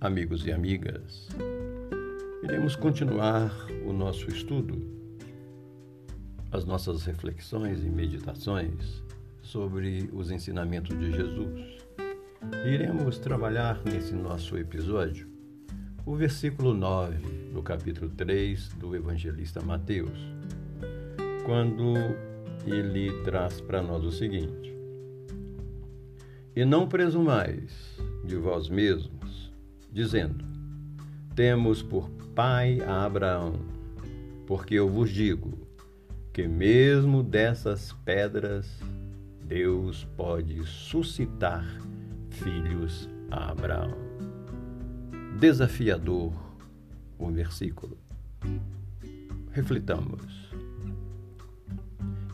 amigos e amigas. Iremos continuar o nosso estudo, as nossas reflexões e meditações sobre os ensinamentos de Jesus. Iremos trabalhar nesse nosso episódio o versículo 9 do capítulo 3 do evangelista Mateus, quando ele traz para nós o seguinte: E não presumais de vós mesmos, dizendo: Temos por pai a Abraão, porque eu vos digo que mesmo dessas pedras Deus pode suscitar filhos a Abraão. Desafiador o versículo. Reflitamos.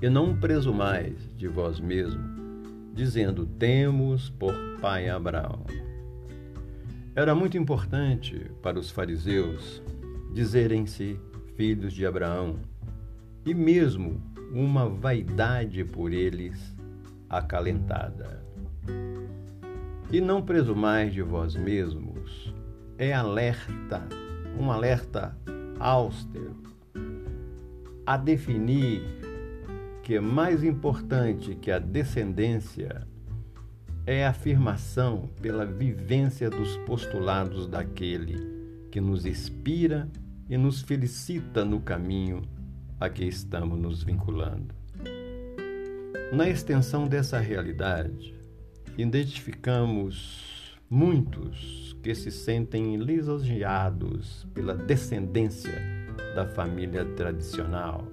E não presumais de vós mesmo, dizendo: Temos por pai Abraão. Era muito importante para os fariseus dizerem-se filhos de Abraão, e mesmo uma vaidade por eles acalentada. E não presumais de vós mesmos, é alerta, um alerta austero, a definir que é mais importante que a descendência é a afirmação pela vivência dos postulados daquele que nos inspira e nos felicita no caminho a que estamos nos vinculando. Na extensão dessa realidade, identificamos muitos que se sentem lisonjeados pela descendência da família tradicional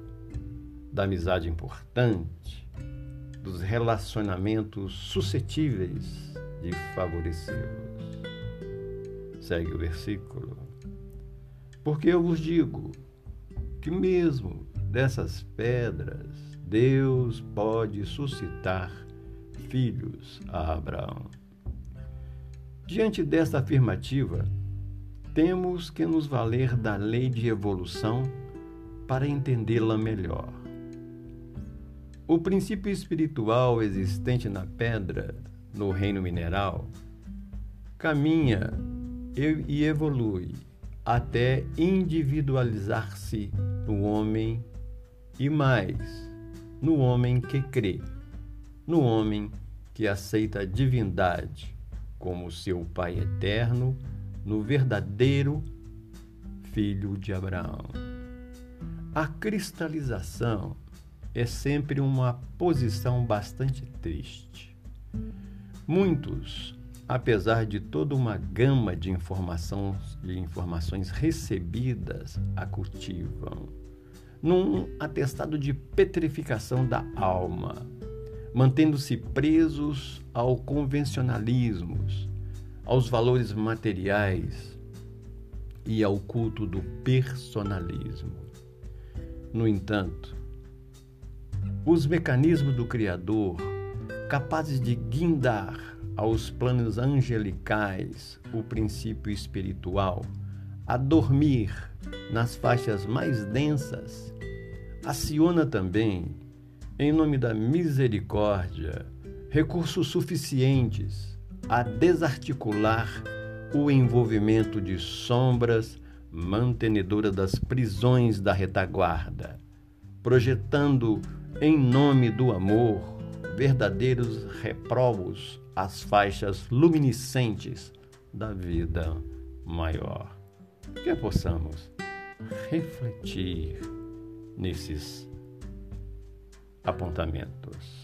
da amizade importante, dos relacionamentos suscetíveis de favorecê-los. Segue o versículo. Porque eu vos digo que mesmo dessas pedras Deus pode suscitar filhos a Abraão. Diante desta afirmativa, temos que nos valer da lei de evolução para entendê-la melhor. O princípio espiritual existente na pedra, no reino mineral, caminha e evolui até individualizar-se no homem e mais, no homem que crê, no homem que aceita a divindade como seu Pai eterno, no verdadeiro Filho de Abraão. A cristalização é sempre uma posição bastante triste. Muitos, apesar de toda uma gama de, informações, de informações recebidas, a cultivam num atestado de petrificação da alma, mantendo-se presos ao convencionalismo, aos valores materiais e ao culto do personalismo. No entanto, os mecanismos do Criador, capazes de guindar aos planos angelicais o princípio espiritual, a dormir nas faixas mais densas, aciona também, em nome da misericórdia, recursos suficientes a desarticular o envolvimento de sombras mantenedoras das prisões da retaguarda, projetando em nome do amor, verdadeiros reprovos às faixas luminescentes da vida maior. Que possamos refletir nesses apontamentos.